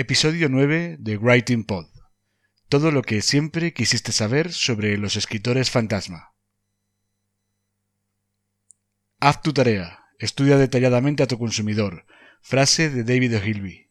Episodio 9 de Writing Pod. Todo lo que siempre quisiste saber sobre los escritores fantasma. Haz tu tarea. Estudia detalladamente a tu consumidor. Frase de David O'Hilby.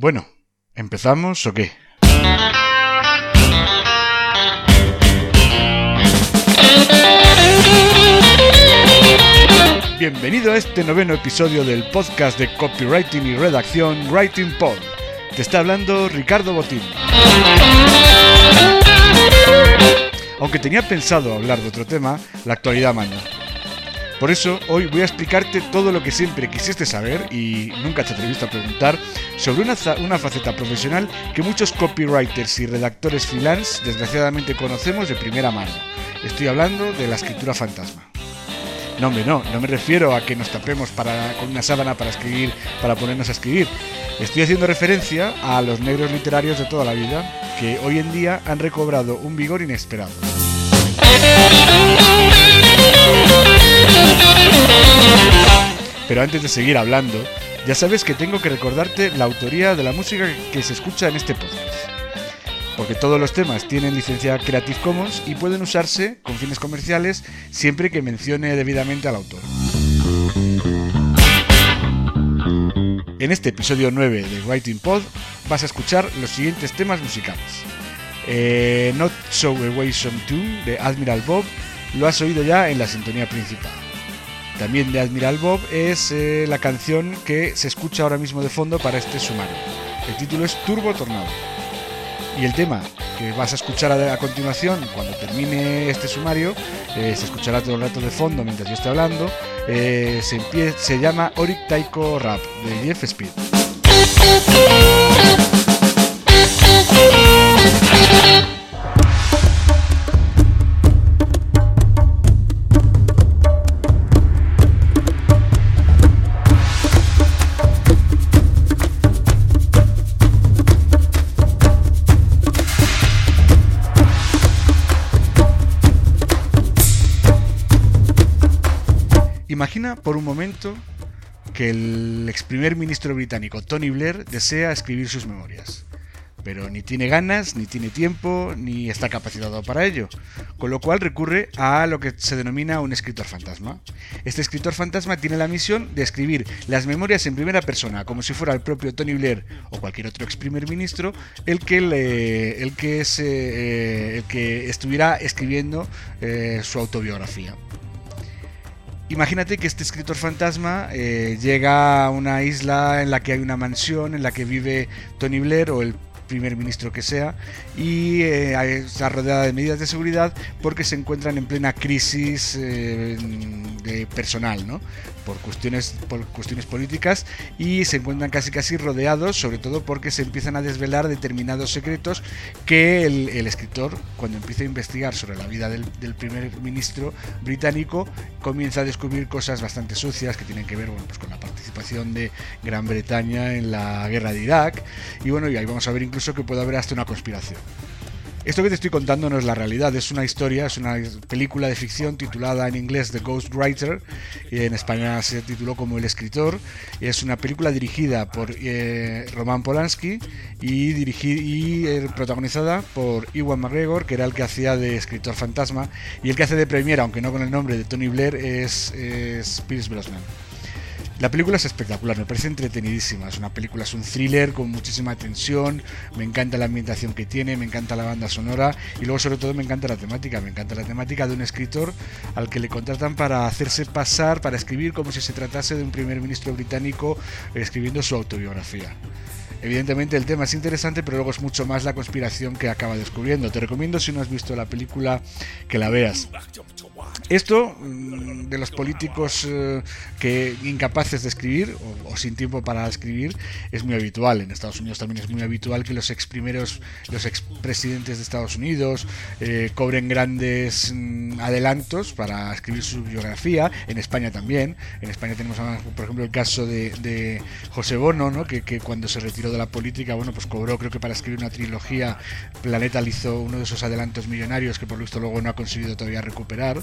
Bueno, ¿empezamos o qué? Bienvenido a este noveno episodio del podcast de copywriting y redacción Writing Pod. Te está hablando Ricardo Botín. Aunque tenía pensado hablar de otro tema, la actualidad manda. Por eso hoy voy a explicarte todo lo que siempre quisiste saber y nunca te atreviste a preguntar sobre una, una faceta profesional que muchos copywriters y redactores freelance desgraciadamente conocemos de primera mano. Estoy hablando de la escritura fantasma. No, hombre, no, no me refiero a que nos tapemos para, con una sábana para escribir, para ponernos a escribir. Estoy haciendo referencia a los negros literarios de toda la vida, que hoy en día han recobrado un vigor inesperado. Pero antes de seguir hablando, ya sabes que tengo que recordarte la autoría de la música que se escucha en este podcast. Porque todos los temas tienen licencia Creative Commons y pueden usarse con fines comerciales siempre que mencione debidamente al autor. En este episodio 9 de Writing Pod vas a escuchar los siguientes temas musicales. Eh, Not So Away Some Tune de Admiral Bob lo has oído ya en la sintonía principal. También de Admiral Bob es eh, la canción que se escucha ahora mismo de fondo para este sumario. El título es Turbo Tornado. Y el tema que vas a escuchar a, continuación, cuando termine este sumario, eh, se escuchará todo el rato de fondo mientras yo esté hablando, eh, se, se llama Oric Taiko Rap de Jeff Speed. Imagina por un momento que el ex primer ministro británico Tony Blair desea escribir sus memorias, pero ni tiene ganas, ni tiene tiempo, ni está capacitado para ello, con lo cual recurre a lo que se denomina un escritor fantasma. Este escritor fantasma tiene la misión de escribir las memorias en primera persona, como si fuera el propio Tony Blair o cualquier otro ex primer ministro el que, el que, eh, el que estuviera escribiendo eh, su autobiografía. Imagínate que este escritor fantasma eh, llega a una isla en la que hay una mansión en la que vive Tony Blair o el primer ministro que sea y eh, está rodeada de medidas de seguridad porque se encuentran en plena crisis eh, de personal, ¿no? Por cuestiones, por cuestiones políticas y se encuentran casi casi rodeados, sobre todo porque se empiezan a desvelar determinados secretos que el, escritor, cuando empieza a investigar sobre la vida del, primer ministro británico, comienza a descubrir cosas bastante sucias que tienen que ver bueno, pues con la participación de Gran Bretaña en la guerra de Irak y bueno, y ahí vamos a ver incluso que puede haber hasta una conspiración. Esto que te estoy contando no es la realidad, es una historia, es una película de ficción titulada en inglés The Ghost Writer, y en España se tituló como El escritor. Es una película dirigida por eh, Roman Polanski y, y eh, protagonizada por Iwan McGregor, que era el que hacía de escritor fantasma, y el que hace de premiera, aunque no con el nombre de Tony Blair, es Pierce Brosnan. La película es espectacular, me parece entretenidísima. Es una película, es un thriller con muchísima tensión. Me encanta la ambientación que tiene, me encanta la banda sonora y luego, sobre todo, me encanta la temática. Me encanta la temática de un escritor al que le contratan para hacerse pasar, para escribir como si se tratase de un primer ministro británico escribiendo su autobiografía. Evidentemente el tema es interesante, pero luego es mucho más la conspiración que acaba descubriendo. Te recomiendo si no has visto la película que la veas. Esto mm, de los políticos eh, que incapaces de escribir o, sin tiempo para escribir es muy habitual. En Estados Unidos también es muy habitual que los ex primeros, los expresidentes de Estados Unidos eh, cobren grandes mm, adelantos para escribir su biografía. En España también. En España tenemos, por ejemplo, el caso de, José Bono, ¿no? que, que, cuando se retiró de la política, bueno, pues cobró, creo que para escribir una trilogía, Planeta hizo uno de esos adelantos millonarios que por lo visto luego no ha conseguido todavía recuperar.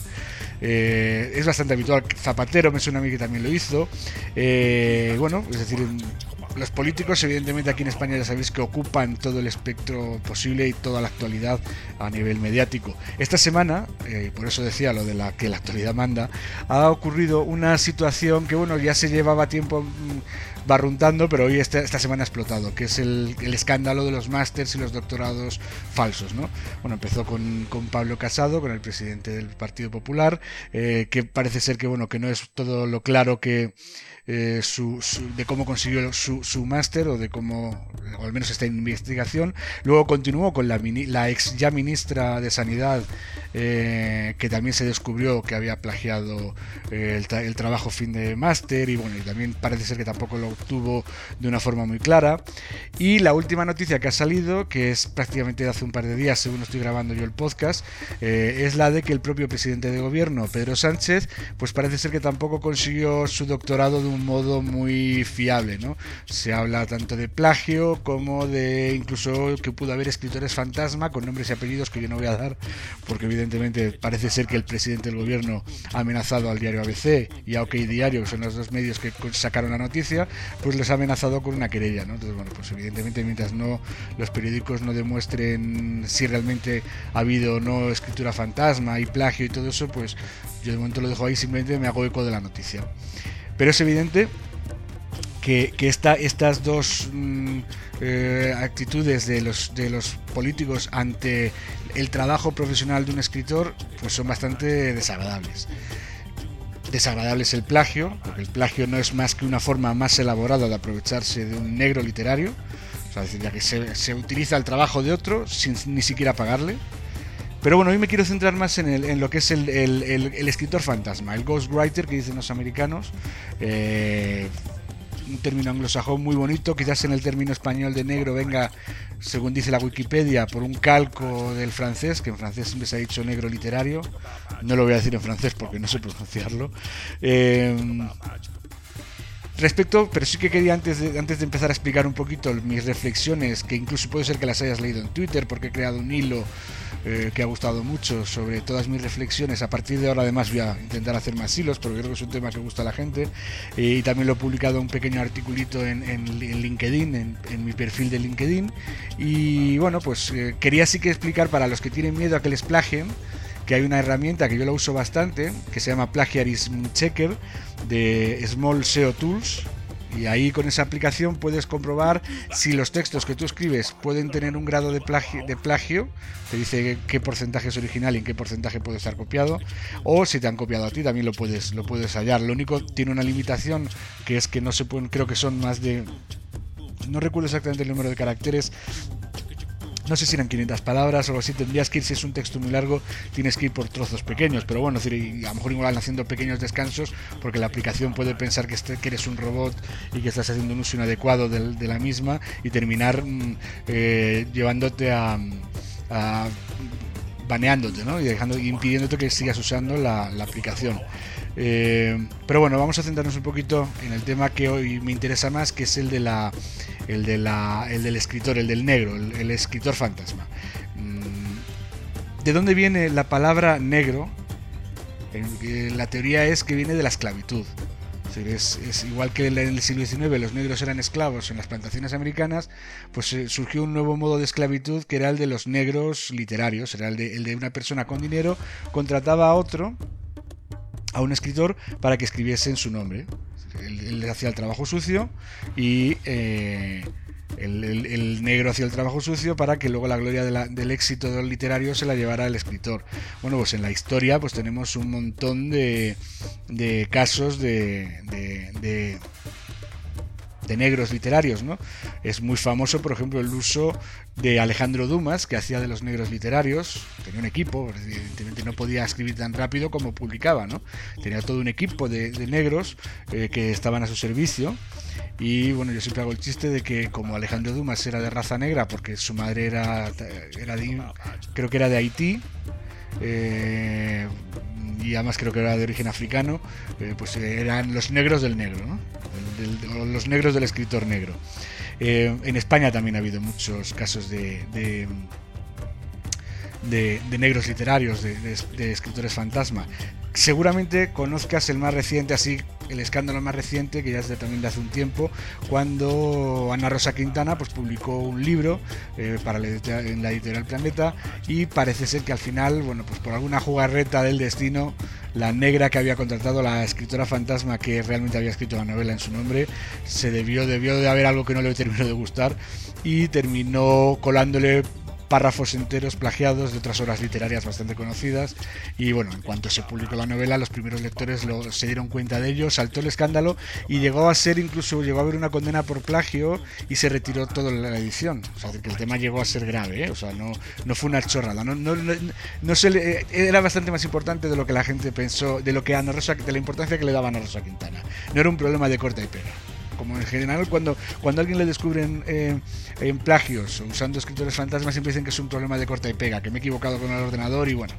Eh, es bastante habitual. Zapatero me suena a mí que también lo hizo. Eh, bueno, es decir, los políticos, evidentemente aquí en España ya sabéis que ocupan todo el espectro posible y toda la actualidad a nivel mediático. Esta semana, eh, por eso decía lo de la que la actualidad manda, ha ocurrido una situación que bueno ya se llevaba tiempo mm, barruntando, pero hoy esta, esta semana ha explotado, que es el, escándalo de los másters y los doctorados falsos. ¿no? Bueno, empezó con, con Pablo Casado, con el presidente del Partido Popular, eh, que parece ser que bueno que no es todo lo claro que eh, su, de cómo consiguió su, máster o de cómo, o al menos esta investigación. Luego continuó con la, la ex ya ministra de Sanidad, eh, que también se descubrió que había plagiado eh, el, trabajo fin de máster y bueno, y también parece ser que tampoco lo obtuvo de una forma muy clara. Y la última noticia que ha salido, que es prácticamente de hace un par de días, según estoy grabando yo el podcast, es la de que el propio presidente de gobierno, Pedro Sánchez, pues parece ser que tampoco consiguió su doctorado de un modo muy fiable, ¿no? Se habla tanto de plagio como de incluso que pudo haber escritores fantasma con nombres y apellidos que yo no voy a dar, porque evidentemente parece ser que el presidente del gobierno ha amenazado al diario ABC y a OK Diario, que son los dos medios que sacaron la noticia, pues les ha amenazado con una querella, ¿no? Entonces, bueno, pues evidentemente mientras no los periódicos no demuestren si realmente ha habido o no escritura fantasma y plagio y todo eso, pues yo de momento lo dejo ahí, simplemente me hago eco de la noticia. Pero es evidente que, estas dos mm, eh, actitudes de los, de los políticos ante el trabajo profesional de un escritor pues son bastante desagradables. Desagradable es el plagio, porque el plagio no es más que una forma más elaborada de aprovecharse de un negro literario, sea, decir, ya que se, se utiliza el trabajo de otro sin ni siquiera pagarle. Pero bueno, hoy me quiero centrar más en, lo que es el, escritor fantasma, el ghostwriter que dicen los americanos. Eh, un término anglosajón muy bonito, quizás en el término español de negro venga, según dice la Wikipedia, por un calco del francés, que en francés siempre se ha dicho negro literario. No lo voy a decir en francés porque no sé pronunciarlo. Eh, respecto, pero sí que quería antes de, antes de empezar a explicar un poquito mis reflexiones, que incluso puede ser que las hayas leído en Twitter, porque he creado un hilo eh, que ha gustado mucho sobre todas mis reflexiones. A partir de ahora además voy a intentar hacer más hilos porque creo que es un tema que gusta a la gente. y también lo he publicado un pequeño articulito en, LinkedIn, en, mi perfil de LinkedIn. Y bueno, pues eh, quería sí que explicar para los que tienen miedo a que les plagien que hay una herramienta que yo la uso bastante, que se llama Plagiarism Checker de Small SEO Tools, y ahí con esa aplicación puedes comprobar si los textos que tú escribes pueden tener un grado de plagio, de plagio, te dice qué porcentaje es original y en qué porcentaje puede estar copiado, o si te han copiado a ti también lo puedes, lo puedes hallar. Lo único tiene una limitación que es que no se pueden, creo que son más de, no recuerdo exactamente el número de caracteres, no sé si eran 500 palabras o algo así, tendrías que ir, si es un texto muy largo, tienes que ir por trozos pequeños, pero bueno, a lo mejor igual haciendo pequeños descansos porque la aplicación puede pensar que, este, que eres un robot y que estás haciendo un uso inadecuado de, la misma y terminar mm, eh, llevándote a, baneándote ¿no? y dejando, impidiéndote que sigas usando la, aplicación. Eh, pero bueno, vamos a centrarnos un poquito en el tema que hoy me interesa más, que es el de la, el de la, el del escritor, el del negro, el, escritor fantasma. Mm, ¿De dónde viene la palabra negro? La teoría es que viene de la esclavitud. Es, igual que en el siglo XIX los negros eran esclavos en las plantaciones americanas, pues eh, surgió un nuevo modo de esclavitud que era el de los negros literarios, era el de, el de una persona con dinero contrataba a otro, a un escritor, para que escribiese en su nombre. Él, hacía el trabajo sucio y... Eh, el, negro hacía el trabajo sucio para que luego la gloria del éxito del literario se la llevara el escritor. Bueno, pues en la historia pues tenemos un montón de, de casos de negros literarios, ¿no? Es muy famoso, por ejemplo, el uso de Alejandro Dumas, que hacía de los negros literarios, tenía un equipo, evidentemente no podía escribir tan rápido como publicaba, ¿no? Tenía todo un equipo de, negros eh, que estaban a su servicio y bueno, yo siempre hago el chiste de que como Alejandro Dumas era de raza negra, porque su madre era, era de, creo que era de Haití, eh, y además creo que era de origen africano, eh, pues eran los negros del negro, ¿no? Los negros del escritor negro. Eh, en España también ha habido muchos casos de, de, negros literarios, de, escritores fantasma. Seguramente conozcas el más reciente, así el escándalo más reciente, que ya es de, también de hace un tiempo, cuando Ana Rosa Quintana pues, publicó un libro eh, para en la editorial Planeta y parece ser que al final, bueno, pues por alguna jugarreta del destino, la negra que había contratado, la escritora fantasma que realmente había escrito la novela en su nombre, se debió, debió de haber algo que no le terminó de gustar y terminó colándole párrafos enteros plagiados de otras obras literarias bastante conocidas. Y bueno, en cuanto se publicó la novela los primeros lectores lo, se dieron cuenta de ello, saltó el escándalo y llegó a ser incluso, llegó a haber una condena por plagio y se retiró toda la edición, o sea, que el tema llegó a ser grave, ¿eh? o sea, no, no fue una chorrada, no, no, no, le, era bastante más importante de lo que la gente pensó, de lo que Ana Rosa, de la importancia que le daba Ana Rosa Quintana, no era un problema de corta y pega como en general cuando, cuando alguien le descubren eh, en plagios usando escritores fantasmas siempre dicen que es un problema de corta y pega, que me he equivocado con el ordenador y bueno.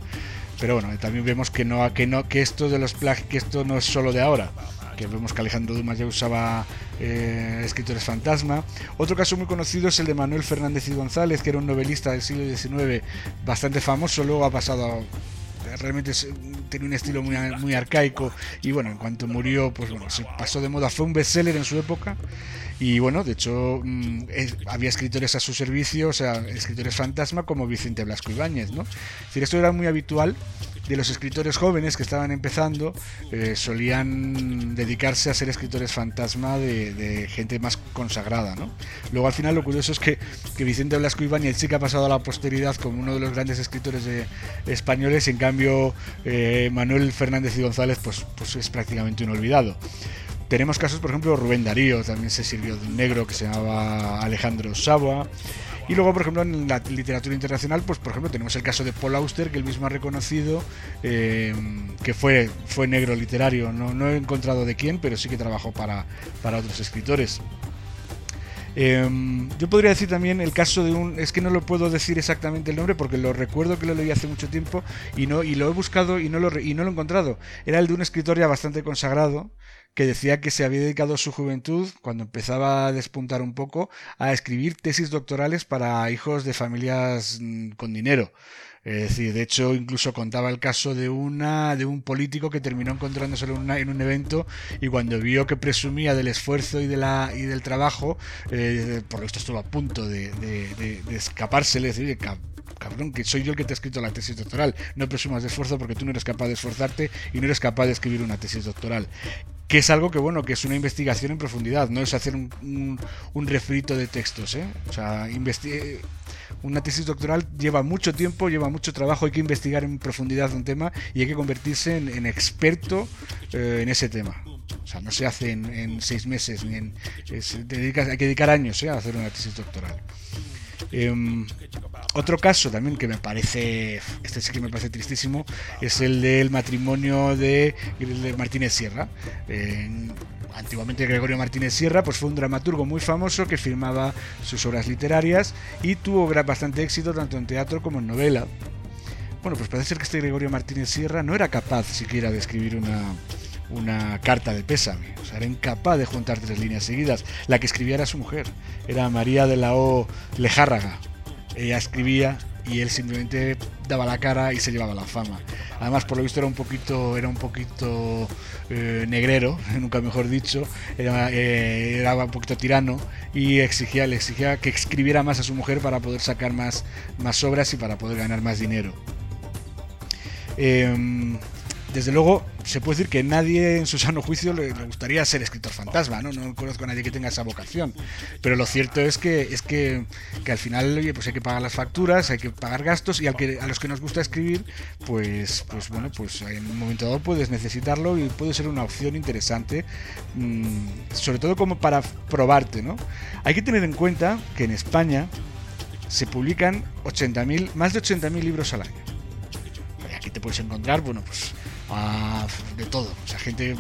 Pero bueno, también vemos que no, que no, que esto de los plagios, que esto no es solo de ahora que vemos que Alejandro Dumas ya usaba eh, escritores fantasma. Otro caso muy conocido es el de Manuel Fernández y González, que era un novelista del siglo XIX bastante famoso, luego ha pasado realmente tenía un estilo muy, muy arcaico y bueno, en cuanto murió, pues bueno, se pasó de moda, fue un bestseller en su época y bueno, de hecho mm, había escritores a su servicio, o sea, escritores fantasma como Vicente Blasco Ibáñez, ¿no? Es decir, esto era muy habitual de los escritores jóvenes que estaban empezando eh, solían dedicarse a ser escritores fantasma de, gente más consagrada. ¿no? Luego al final lo curioso es que, que Vicente Blasco Ibáñez sí que ha pasado a la posteridad como uno de los grandes escritores de, españoles, en cambio eh, Manuel Fernández y González pues, pues es prácticamente un olvidado. Tenemos casos, por ejemplo, Rubén Darío, también se sirvió de un negro que se llamaba Alejandro Saba. Y luego, por ejemplo, en la literatura internacional, pues por ejemplo tenemos el caso de Paul Auster, que él mismo ha reconocido eh, que fue, fue negro literario. No, no, he encontrado de quién, pero sí que trabajó para, para otros escritores. Em, yo podría decir también el caso de un. Es que no lo puedo decir exactamente el nombre porque lo recuerdo que lo leí hace mucho tiempo y, no, y lo he buscado y no lo, y no lo he encontrado. Era el de un escritor ya bastante consagrado que decía que se había dedicado su juventud, cuando empezaba a despuntar un poco, a escribir tesis doctorales para hijos de familias mm, con dinero. Es decir, de hecho, incluso contaba el caso de una de un político que terminó encontrándose en, en un evento y cuando vio que presumía del esfuerzo y de la y del trabajo, eh, por esto estuvo a punto de, de, de, escapársele, decir, cabrón, que soy yo el que te ha escrito la tesis doctoral. No presumas de esfuerzo porque tú no eres capaz de esforzarte y no eres capaz de escribir una tesis doctoral que es algo que bueno que es una investigación en profundidad no es hacer un, un, refrito de textos ¿eh? o sea una tesis doctoral lleva mucho tiempo lleva mucho trabajo hay que investigar en profundidad un tema y hay que convertirse en, experto eh, en ese tema o sea no se hace en, seis meses ni en hay que dedicar años ¿eh? a hacer una tesis doctoral em, Otro caso también que me parece, este sí que me parece tristísimo, es el del matrimonio de, Martínez Sierra. Antiguamente Gregorio Martínez Sierra pues fue un dramaturgo muy famoso que firmaba sus obras literarias y tuvo bastante éxito tanto en teatro como en novela. Bueno, pues parece ser que este Gregorio Martínez Sierra no era capaz siquiera de escribir una, una carta de pésame. Era incapaz de juntar tres líneas seguidas. La que escribía era su mujer. Era María de la O Lejárraga ella escribía y él simplemente daba la cara y se llevaba la fama. Además, por lo visto era un poquito, era un poquito eh, negrero, nunca mejor dicho, era, eh, era, un poquito tirano y exigía, le exigía que escribiera más a su mujer para poder sacar más, más obras y para poder ganar más dinero. Em, desde luego, se puede decir que nadie en su sano juicio le, gustaría ser escritor fantasma, ¿no? No conozco a nadie que tenga esa vocación. Pero lo cierto es que es que, al final pues hay que pagar las facturas, hay que pagar gastos y al que, a los que nos gusta escribir, pues, pues bueno, pues en un momento dado puedes necesitarlo y puede ser una opción interesante, mm, sobre todo como para probarte, ¿no? Hay que tener en cuenta que en España se publican 80.000, más de 80.000 libros al año. Aquí te puedes encontrar, bueno, pues de todo. O sea, gente,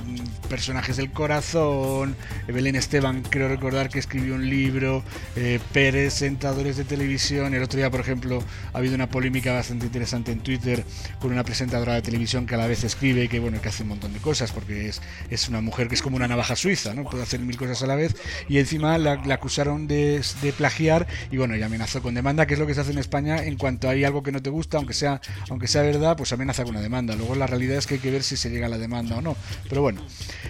personajes del corazón, Belén Esteban, creo recordar que escribió un libro, eh, presentadores de televisión. El otro día, por ejemplo, ha habido una polémica bastante interesante en Twitter con una presentadora de televisión que a la vez escribe que, bueno, que hace un montón de cosas, porque es, es una mujer que es como una navaja suiza, ¿no? Puede hacer mil cosas a la vez. Y encima la, acusaron de, de, plagiar y, bueno, y amenazó con demanda, que es lo que se hace en España en cuanto hay algo que no te gusta, aunque sea, aunque sea verdad, pues amenaza con una demanda. Luego la realidad es que que ver si se llega a la demanda o no. Pero bueno,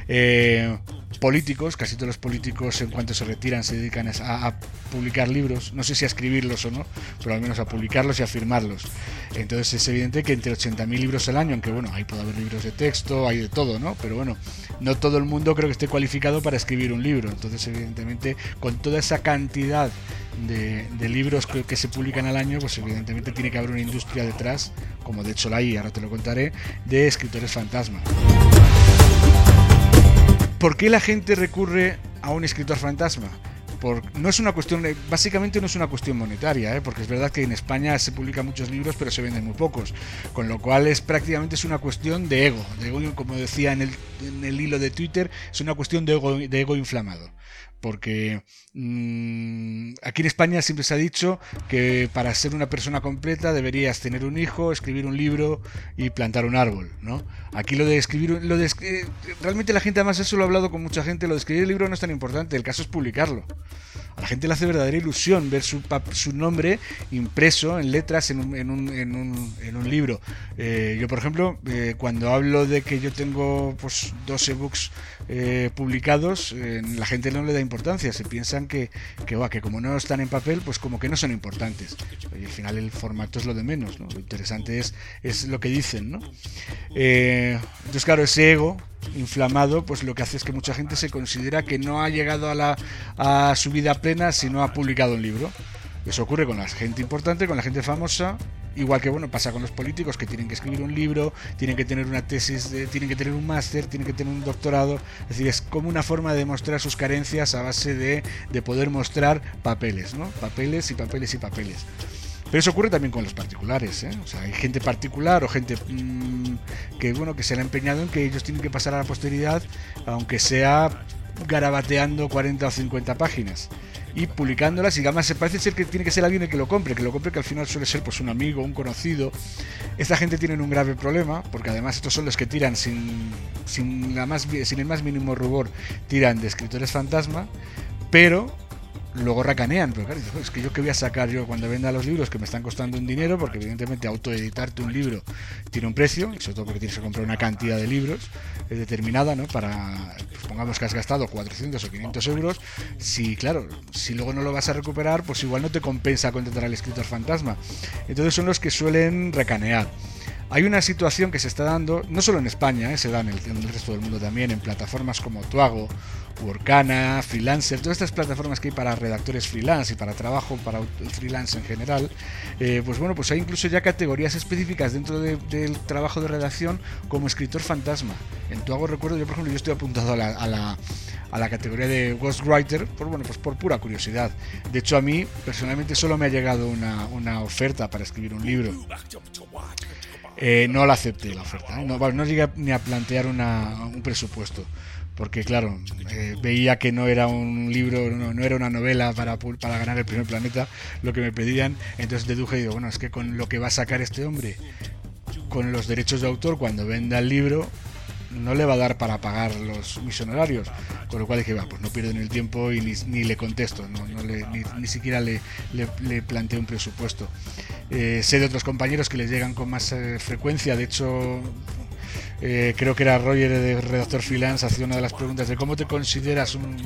eh, políticos, casi todos los políticos en cuanto se retiran se dedican a, publicar libros, no sé si a escribirlos o no, pero al menos a publicarlos y a firmarlos. Entonces es evidente que entre 80.000 libros al año, aunque bueno, ahí puede haber libros de texto, hay de todo, ¿no? Pero bueno, no todo el mundo creo que esté cualificado para escribir un libro. Entonces evidentemente con toda esa cantidad de, libros que, se publican al año, pues evidentemente tiene que haber una industria detrás, como de hecho la hay, ahora te lo contaré, de escritores fantasma. ¿Por qué la gente recurre a un escritor fantasma? no es una cuestión, básicamente no es una cuestión monetaria, ¿eh? porque es verdad que en España se publican muchos libros, pero se venden muy pocos, con lo cual es prácticamente es una cuestión de ego, de ego como decía en el, en el hilo de Twitter, es una cuestión de ego, de ego inflamado porque aquí en España siempre se ha dicho que para ser una persona completa deberías tener un hijo, escribir un libro y plantar un árbol, ¿no? Aquí lo de escribir, lo de, eh, realmente la gente además eso lo ha hablado con mucha gente, lo de escribir el libro no es tan importante, el caso es publicarlo. A la gente le hace verdadera ilusión ver su, su nombre impreso en letras en un, en un, en un, en un libro. Eh, yo, por ejemplo, eh, cuando hablo de que yo tengo pues, dos ebooks publicados, la gente no le da importancia. Se piensan que, que, que como no están en papel, pues como que no son importantes. Y al final el formato es lo de menos. ¿no? Lo interesante es, es lo que dicen. ¿no? entonces, claro, ese ego inflamado, pues lo que hace es que mucha gente se considera que no ha llegado a, la, a su vida plena si no ha publicado un libro. Eso ocurre con la gente importante, con la gente famosa, igual que bueno pasa con los políticos que tienen que escribir un libro, tienen que tener una tesis, tienen que tener un máster, tienen que tener un doctorado. Es decir, es como una forma de mostrar sus carencias a base de, de poder mostrar papeles, ¿no? Papeles y papeles y papeles. Pero eso ocurre también con los particulares, ¿eh? O sea, hay gente particular o gente mm, que bueno que se ha empeñado en que ellos tienen que pasar a la posteridad, aunque sea garabateando 40 o 50 páginas y publicándolas y además parece ser que tiene que ser alguien el que lo compre, que lo compre que al final suele ser pues un amigo, un conocido. Esta gente tiene un grave problema porque además estos son los que tiran sin, sin, la más, sin el más mínimo rubor, tiran de escritores fantasma, pero luego racanean, pero claro, es que yo que voy a sacar yo cuando venda los libros que me están costando un dinero, porque evidentemente autoeditarte un libro tiene un precio, y sobre todo porque tienes que comprar una cantidad de libros determinada, ¿no? Para, pues, pongamos que has gastado 400 o 500 euros, si, claro, si luego no lo vas a recuperar, pues igual no te compensa contratar al escritor fantasma. Entonces son los que suelen recanear. Hay una situación que se está dando, no solo en España, eh, se da en el, resto del mundo también, en plataformas como Tuago, Workana, Freelancer, todas estas plataformas que hay para redactores freelance y para trabajo para freelance en general, eh, pues bueno, pues hay incluso ya categorías específicas dentro del trabajo de redacción como escritor fantasma. En Tuago recuerdo, yo por ejemplo, yo estoy apuntado a la a la categoría de ghostwriter, por, bueno, pues por pura curiosidad. De hecho, a mí personalmente solo me ha llegado una, una oferta para escribir un libro. Eh, no la acepté la oferta, ¿eh? no, no, llegué ni a plantear una, un presupuesto porque claro, eh, veía que no era un libro, no, era una novela para, para, ganar el primer planeta lo que me pedían, entonces deduje y digo, bueno, es que con lo que va a sacar este hombre, con los derechos de autor, cuando venda el libro, no le va a dar para pagar los mis honorarios. Con lo cual dije, va, pues no pierden el tiempo y ni, le contesto, no, ni, siquiera le, le, planteo un presupuesto. Eh, sé de otros compañeros que les llegan con más eh, frecuencia, de hecho eh, creo que era Roger de Redactor Freelance, hacía una de las preguntas de cómo te consideras un,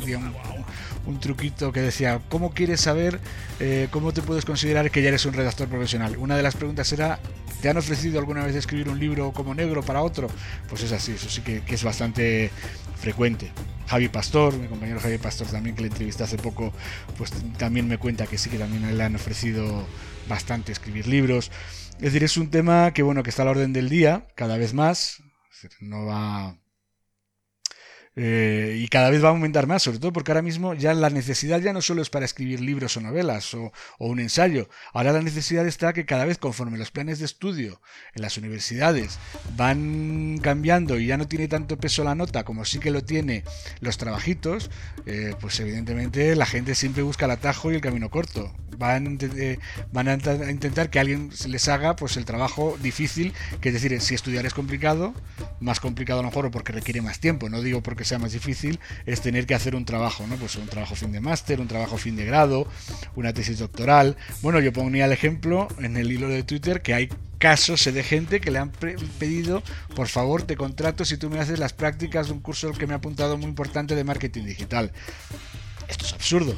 un, truquito que decía, ¿cómo quieres saber eh, cómo te puedes considerar que ya eres un redactor profesional? Una de las preguntas era, ¿te han ofrecido alguna vez escribir un libro como negro para otro? Pues es así, eso sí que, es bastante frecuente. Javi Pastor, mi compañero Javi Pastor también que le entrevisté hace poco, pues también me cuenta que sí que también le han ofrecido bastante escribir libros. Es decir, es un tema que bueno, que está a la orden del día, cada vez más, no va eh, y cada vez va a aumentar más, sobre todo porque ahora mismo ya la necesidad ya no solo es para escribir libros o novelas o, un ensayo, ahora la necesidad está que cada vez conforme los planes de estudio en las universidades van cambiando y ya no tiene tanto peso la nota como sí que lo tiene los trabajitos, eh, pues evidentemente la gente siempre busca el atajo y el camino corto. Van, eh, van a intentar que alguien les haga pues el trabajo difícil, que es decir, si estudiar es complicado, más complicado a lo mejor porque requiere más tiempo, no digo porque que sea más difícil, es tener que hacer un trabajo, ¿no? Pues un trabajo fin de máster, un trabajo fin de grado, una tesis doctoral. Bueno, yo ponía el ejemplo en el hilo de Twitter que hay casos de gente que le han pedido, por favor, te contrato si tú me haces las prácticas de un curso que me ha apuntado muy importante de marketing digital. Esto es absurdo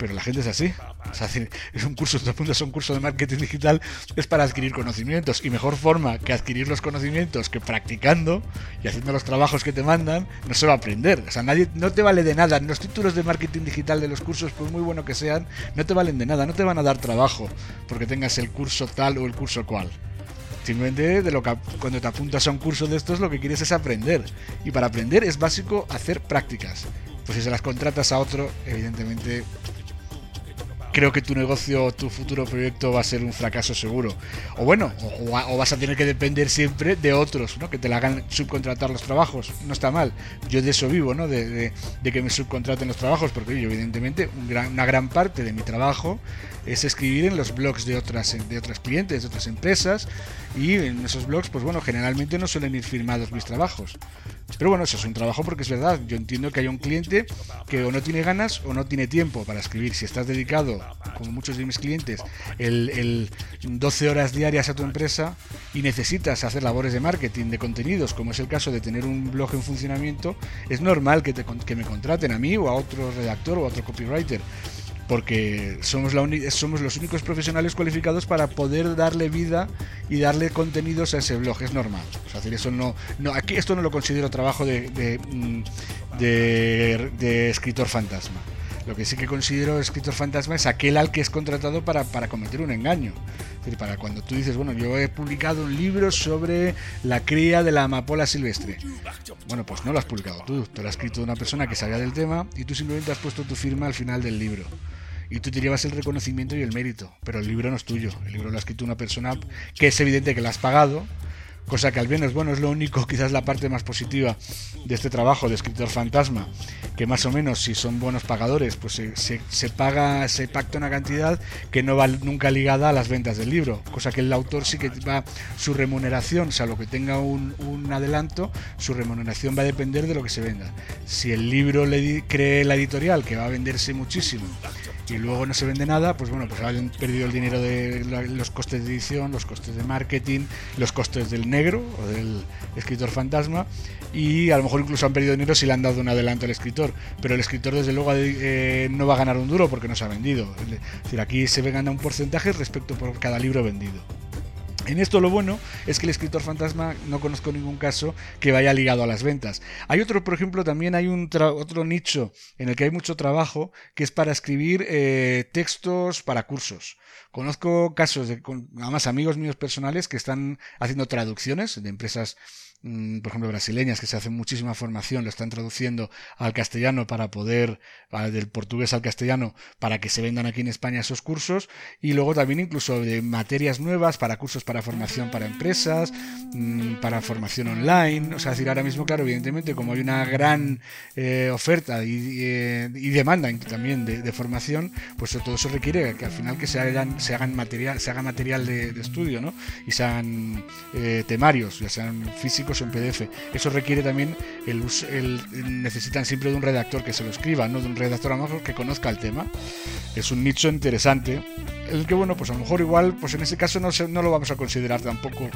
pero la gente es así. O sea, es un curso, es un curso de marketing digital, es para adquirir conocimientos. Y mejor forma que adquirir los conocimientos que practicando y haciendo los trabajos que te mandan, no se va a aprender. O sea, nadie, no te vale de nada. Los títulos de marketing digital de los cursos, por muy bueno que sean, no te valen de nada. No te van a dar trabajo porque tengas el curso tal o el curso cual. Simplemente de lo que cuando te apuntas a un curso de estos lo que quieres es aprender. Y para aprender es básico hacer prácticas. Pues si se las contratas a otro, evidentemente creo que tu negocio, tu futuro proyecto va a ser un fracaso seguro. O bueno, o, vas a tener que depender siempre de otros, ¿no? Que te la hagan subcontratar los trabajos. No está mal. Yo de eso vivo, ¿no? De, que me subcontraten los trabajos, porque yo, evidentemente, una gran parte de mi trabajo es escribir en los blogs de otras, de otras clientes, de otras empresas, y en esos blogs, pues bueno, generalmente no suelen ir firmados mis trabajos. Pero bueno, eso es un trabajo porque es verdad. Yo entiendo que hay un cliente que o no tiene ganas o no tiene tiempo para escribir. Si estás dedicado, como muchos de mis clientes, el, 12 horas diarias a tu empresa y necesitas hacer labores de marketing, de contenidos, como es el caso de tener un blog en funcionamiento, es normal que, te, que me contraten a mí o a otro redactor o a otro copywriter porque somos, la somos los únicos profesionales cualificados para poder darle vida y darle contenidos a ese blog. Es normal. O sea, eso no, no, aquí esto no lo considero trabajo de, de, mm, de, escritor fantasma. Lo que sí que considero escritor fantasma es aquel al que es contratado para, para cometer un engaño. Es decir, para cuando tú dices, bueno, yo he publicado un libro sobre la cría de la amapola silvestre. Bueno, pues no lo has publicado tú, te lo ha escrito una persona que sabía del tema y tú simplemente has puesto tu firma al final del libro y tú te llevas el reconocimiento y el mérito, pero el libro no es tuyo, el libro lo ha escrito una persona que es evidente que lo has pagado, cosa que al menos, bueno, es lo único, quizás la parte más positiva de este trabajo de escritor fantasma, que más o menos si son buenos pagadores, pues se, se, paga, se pacta una cantidad que no va nunca ligada a las ventas del libro, cosa que el autor sí que va, su remuneración, o sea, lo que tenga un, un adelanto, su remuneración va a depender de lo que se venda. Si el libro le cree la editorial, que va a venderse muchísimo, y luego no se vende nada, pues bueno, pues han perdido el dinero de los costes de edición, los costes de marketing, los costes del negro o del escritor fantasma y a lo mejor incluso han perdido dinero si le han dado un adelanto al escritor, pero el escritor desde luego eh, no va a ganar un duro porque no se ha vendido. Es decir, aquí se gana un porcentaje respecto por cada libro vendido. En esto lo bueno es que el escritor fantasma no conozco ningún caso que vaya ligado a las ventas. Hay otro, por ejemplo, también hay otro nicho en el que hay mucho trabajo que es para escribir eh, textos para cursos. Conozco casos de, además amigos míos personales que están haciendo traducciones de empresas por ejemplo, brasileñas, que se hacen muchísima formación, lo están traduciendo al castellano para poder, del portugués al castellano, para que se vendan aquí en España esos cursos. Y luego también incluso de materias nuevas para cursos para formación para empresas, mm, para formación online. O sea, decir, ahora mismo, claro, evidentemente, como hay una gran eh, oferta y, demanda también de, formación, pues todo eso requiere que al final que se hagan, se hagan material, se haga material de, estudio, ¿no? Y sean eh, temarios, ya sean físicos en PDF. Eso requiere también el, el, necesitan siempre de un redactor que se lo escriba, no de un redactor a lo mejor que conozca el tema. Es un nicho interesante, el que bueno, pues a lo mejor igual, pues en ese caso no, no lo vamos a considerar tampoco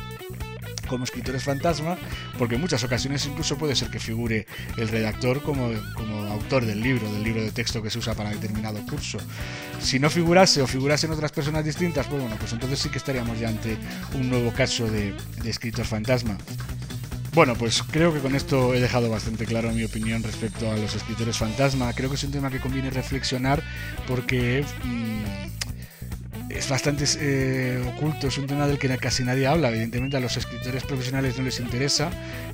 como escritores fantasma, porque en muchas ocasiones incluso puede ser que figure el redactor como, como autor del libro, del libro de texto que se usa para determinado curso. Si no figurase o figurasen otras personas distintas, pues bueno, pues entonces sí que estaríamos ya ante un nuevo caso de, de escritor fantasma. Bueno, pues creo que con esto he dejado bastante claro mi opinión respecto a los escritores fantasma. Creo que es un tema que conviene reflexionar porque mm, es bastante eh, oculto, es un tema del que casi nadie habla. Evidentemente a los escritores profesionales no les interesa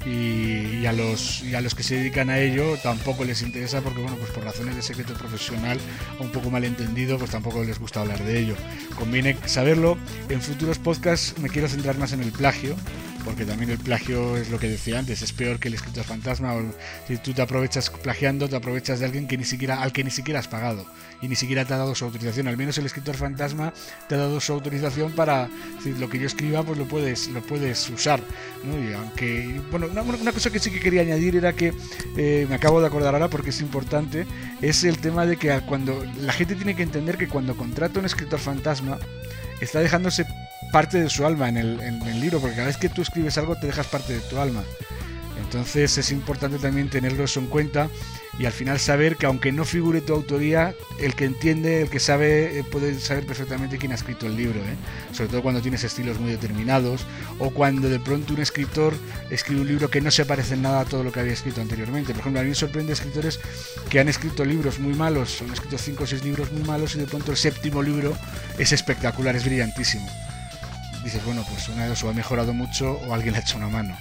y, a, los, y a los que se dedican a ello tampoco les interesa porque, bueno, pues por razones de secreto profesional o un poco malentendido, pues tampoco les gusta hablar de ello. Conviene saberlo. En futuros podcasts me quiero centrar más en el plagio porque también el plagio es lo que decía antes, es peor que el escritor fantasma. O si tú te aprovechas plagiando, te aprovechas de alguien que ni siquiera, al que ni siquiera has pagado y ni siquiera te ha dado su autorización. Al menos el escritor fantasma te ha dado su autorización para decir, lo que yo escriba, pues lo puedes, lo puedes usar. Y aunque, bueno, una, cosa que sí que quería añadir era que eh, me acabo de acordar ahora porque es importante, es el tema de que cuando la gente tiene que entender que cuando contrata un escritor fantasma está dejándose parte de su alma en el, en el libro, porque cada vez que tú escribes algo te dejas parte de tu alma. Entonces es importante también tenerlo en cuenta y al final saber que aunque no figure tu autoría, el que entiende, el que sabe, eh, puede saber perfectamente quién ha escrito el libro. ¿eh? Sobre todo cuando tienes estilos muy determinados o cuando de pronto un escritor escribe un libro que no se parece en nada a todo lo que había escrito anteriormente. Por ejemplo, a mí me sorprende escritores que han escrito libros muy malos, han escrito 5 o 6 libros muy malos y de pronto el séptimo libro es espectacular, es brillantísimo dices, bueno, pues una de dos o ha mejorado mucho o alguien ha hecho una mano.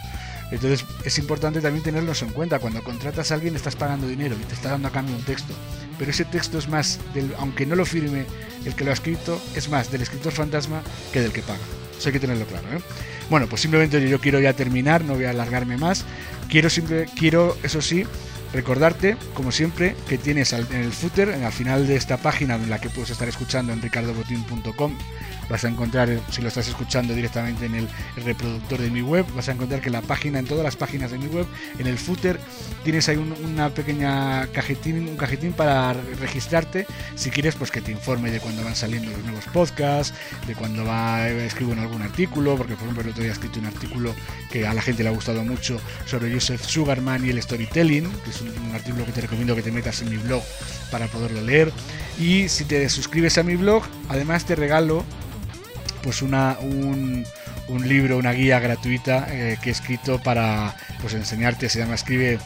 Entonces es importante también tenerlos en cuenta. Cuando contratas a alguien estás pagando dinero y te está dando a cambio un texto. Pero ese texto es más, del, aunque no lo firme el que lo ha escrito, es más del escritor fantasma que del que paga. Eso hay que tenerlo claro. ¿eh? Bueno, pues simplemente yo quiero ya terminar, no voy a alargarme más. Quiero, simple, quiero eso sí, recordarte, como siempre, que tienes en el footer, al final de esta página en la que puedes estar escuchando en ricardobotín.com, vas a encontrar, si lo estás escuchando directamente en el, reproductor de mi web, vas a encontrar que la página, en todas las páginas de mi web, en el footer tienes ahí una pequeña cajetín, un cajetín para registrarte, si quieres, pues que te informe de cuando van saliendo los nuevos podcasts, de cuando va escribo en algún artículo, porque por ejemplo el otro día he escrito un artículo que a la gente le ha gustado mucho sobre Joseph Sugarman y el storytelling, que es un, un artículo que te recomiendo que te metas en mi blog para poderlo leer. Y si te suscribes a mi blog, además te regalo pues una, un, un libro, una guía gratuita eh, que he escrito para pues enseñarte, se llama Escribe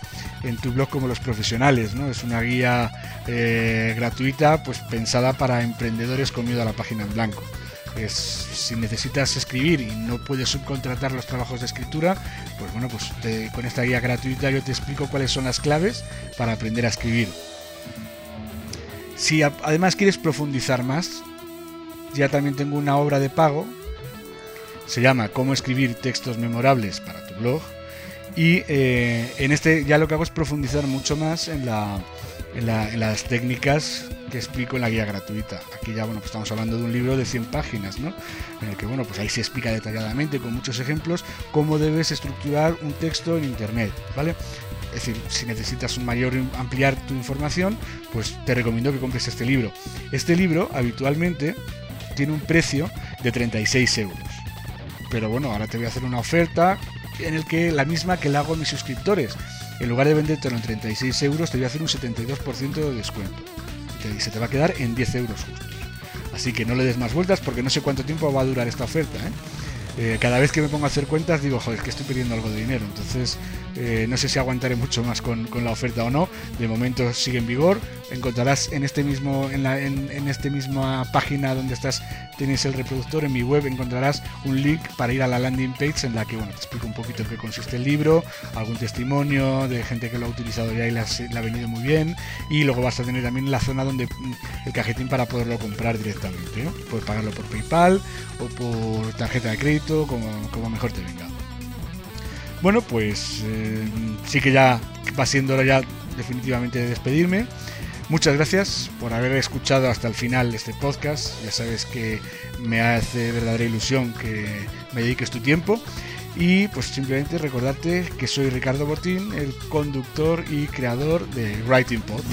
en tu blog como los profesionales, ¿no? Es una guía eh, gratuita pues pensada para emprendedores con miedo a la página en blanco. Es, si necesitas escribir y no puedes subcontratar los trabajos de escritura, pues bueno, pues con esta guía gratuita yo te explico cuáles son las claves para aprender a escribir. Si además quieres profundizar más, ya también tengo una obra de pago. Se llama Cómo escribir textos memorables para tu blog. Y eh, en este ya lo que hago es profundizar mucho más en, la, en, las técnicas que explico en la guía gratuita. Aquí ya bueno, pues estamos hablando de un libro de 100 páginas, ¿no? En el que bueno, pues ahí se explica detalladamente con muchos ejemplos cómo debes estructurar un texto en internet, ¿vale? Es decir, si necesitas un mayor ampliar tu información, pues te recomiendo que compres este libro. Este libro habitualmente tiene un precio de 36 euros. Pero bueno, ahora te voy a hacer una oferta en el que la misma que le hago a mis suscriptores. En lugar de vendértelo en 36 euros, te voy a hacer un 72% de descuento. Y se te va a quedar en 10 euros justos. Así que no le des más vueltas porque no sé cuánto tiempo va a durar esta oferta. ¿eh? eh, cada vez que me pongo a hacer cuentas digo, joder, que estoy perdiendo algo de dinero. Entonces, eh, no sé si aguantaré mucho más con, la oferta o no. De momento sigue en vigor. Encontrarás en este mismo, en, este misma página donde estás, tienes el reproductor, en mi web encontrarás un link para ir a la landing page en la que bueno, te explico un poquito en qué consiste el libro, algún testimonio de gente que lo ha utilizado ya y le ha, venido muy bien. Y luego vas a tener también la zona donde mm, el cajetín para poderlo comprar directamente. Puedes pagarlo por PayPal o por tarjeta de crédito, como mejor te venga. Bueno, pues eh, sí que ya va siendo hora ya definitivamente de despedirme. Muchas gracias por haber escuchado hasta el final este podcast. Ya sabes que me hace verdadera ilusión que me dediques tu tiempo. Y pues simplemente recordarte que soy Ricardo Botín, el conductor y creador de Writing Pod.